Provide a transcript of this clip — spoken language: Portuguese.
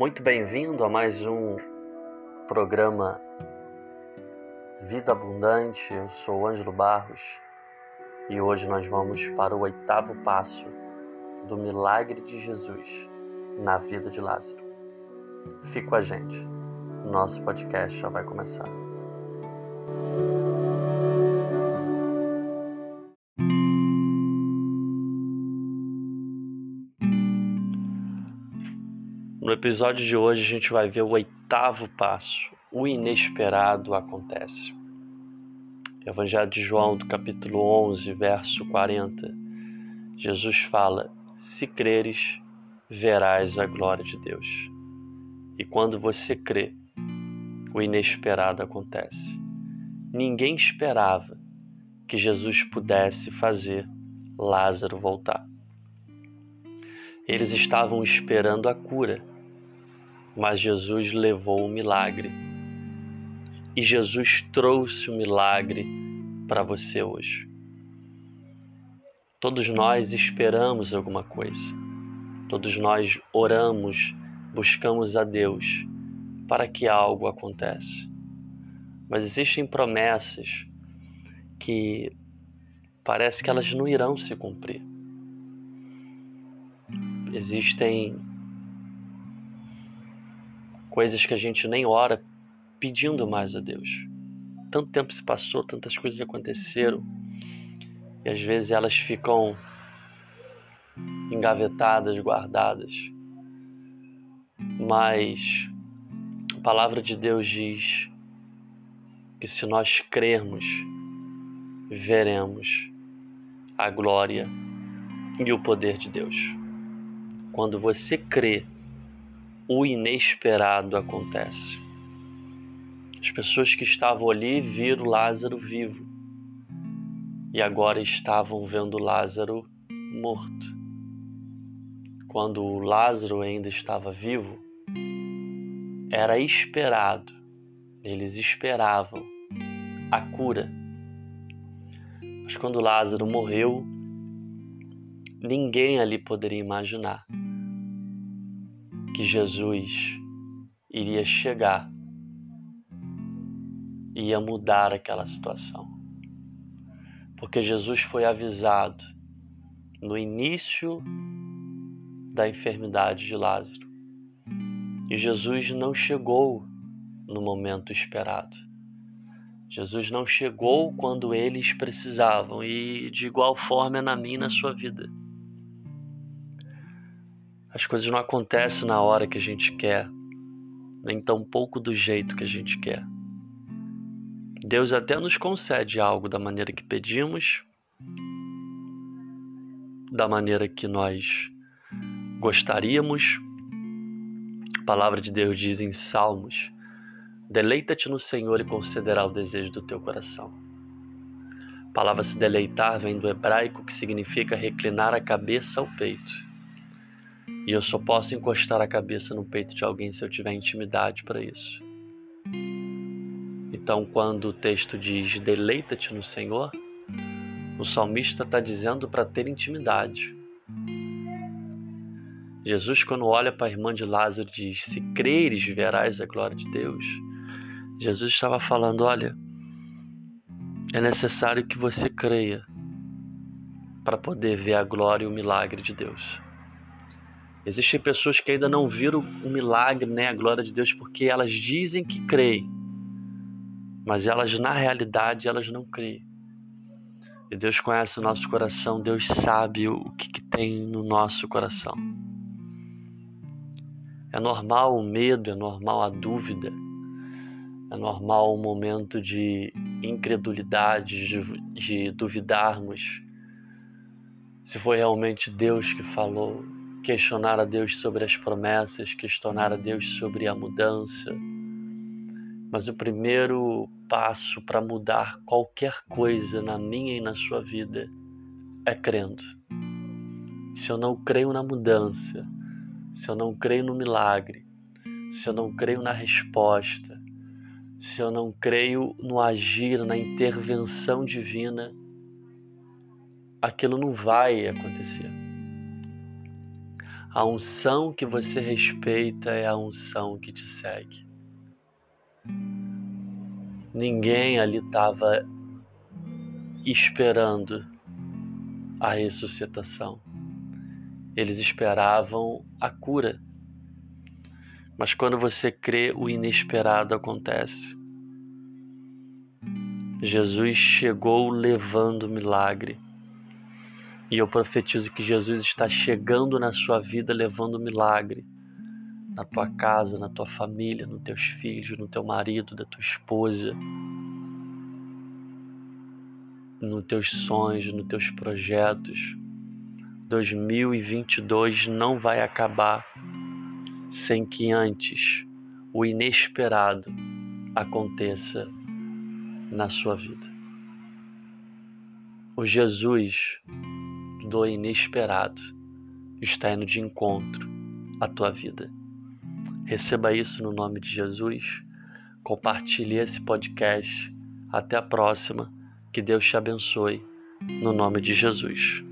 Muito bem-vindo a mais um programa Vida Abundante. Eu sou Ângelo Barros e hoje nós vamos para o oitavo passo do milagre de Jesus na vida de Lázaro. Fique com a gente, nosso podcast já vai começar. No episódio de hoje a gente vai ver o oitavo passo, o inesperado acontece. Evangelho de João, do capítulo 11, verso 40, Jesus fala: Se creres, verás a glória de Deus. E quando você crê, o inesperado acontece. Ninguém esperava que Jesus pudesse fazer Lázaro voltar. Eles estavam esperando a cura mas Jesus levou o milagre. E Jesus trouxe o milagre para você hoje. Todos nós esperamos alguma coisa. Todos nós oramos, buscamos a Deus para que algo aconteça. Mas existem promessas que parece que elas não irão se cumprir. Existem coisas que a gente nem ora pedindo mais a Deus. Tanto tempo se passou, tantas coisas aconteceram, e às vezes elas ficam engavetadas, guardadas. Mas a palavra de Deus diz que se nós crermos, veremos a glória e o poder de Deus. Quando você crê, o inesperado acontece. As pessoas que estavam ali viram Lázaro vivo e agora estavam vendo Lázaro morto. Quando Lázaro ainda estava vivo, era esperado, eles esperavam a cura. Mas quando Lázaro morreu, ninguém ali poderia imaginar que Jesus iria chegar e ia mudar aquela situação. Porque Jesus foi avisado no início da enfermidade de Lázaro. E Jesus não chegou no momento esperado. Jesus não chegou quando eles precisavam, e de igual forma é na minha e na sua vida. As coisas não acontecem na hora que a gente quer, nem tão pouco do jeito que a gente quer. Deus até nos concede algo da maneira que pedimos, da maneira que nós gostaríamos. A palavra de Deus diz em Salmos: Deleita-te no Senhor e concederá o desejo do teu coração. A palavra se deleitar vem do hebraico que significa reclinar a cabeça ao peito. E eu só posso encostar a cabeça no peito de alguém se eu tiver intimidade para isso. Então, quando o texto diz deleita-te no Senhor, o salmista está dizendo para ter intimidade. Jesus, quando olha para a irmã de Lázaro, diz: Se creres, verás a glória de Deus. Jesus estava falando: Olha, é necessário que você creia para poder ver a glória e o milagre de Deus. Existem pessoas que ainda não viram o milagre, né, a glória de Deus, porque elas dizem que creem, mas elas na realidade elas não creem. E Deus conhece o nosso coração, Deus sabe o que, que tem no nosso coração. É normal o medo, é normal a dúvida, é normal o momento de incredulidade, de, de duvidarmos se foi realmente Deus que falou, questionar a Deus sobre as promessas, questionar a Deus sobre a mudança. Mas o primeiro passo para mudar qualquer coisa na minha e na sua vida é crendo. Se eu não creio na mudança, se eu não creio no milagre, se eu não creio na resposta, se eu não creio no agir, na intervenção divina, aquilo não vai acontecer. A unção que você respeita é a unção que te segue. Ninguém ali estava esperando a ressuscitação. Eles esperavam a cura. Mas quando você crê, o inesperado acontece. Jesus chegou levando o milagre. E eu profetizo que Jesus está chegando na sua vida levando milagre. Na tua casa, na tua família, nos teus filhos, no teu marido, da tua esposa, nos teus sonhos, nos teus projetos. 2022 não vai acabar sem que antes o inesperado aconteça na sua vida. O Jesus do inesperado está indo de encontro à tua vida. Receba isso no nome de Jesus. Compartilhe esse podcast. Até a próxima. Que Deus te abençoe. No nome de Jesus.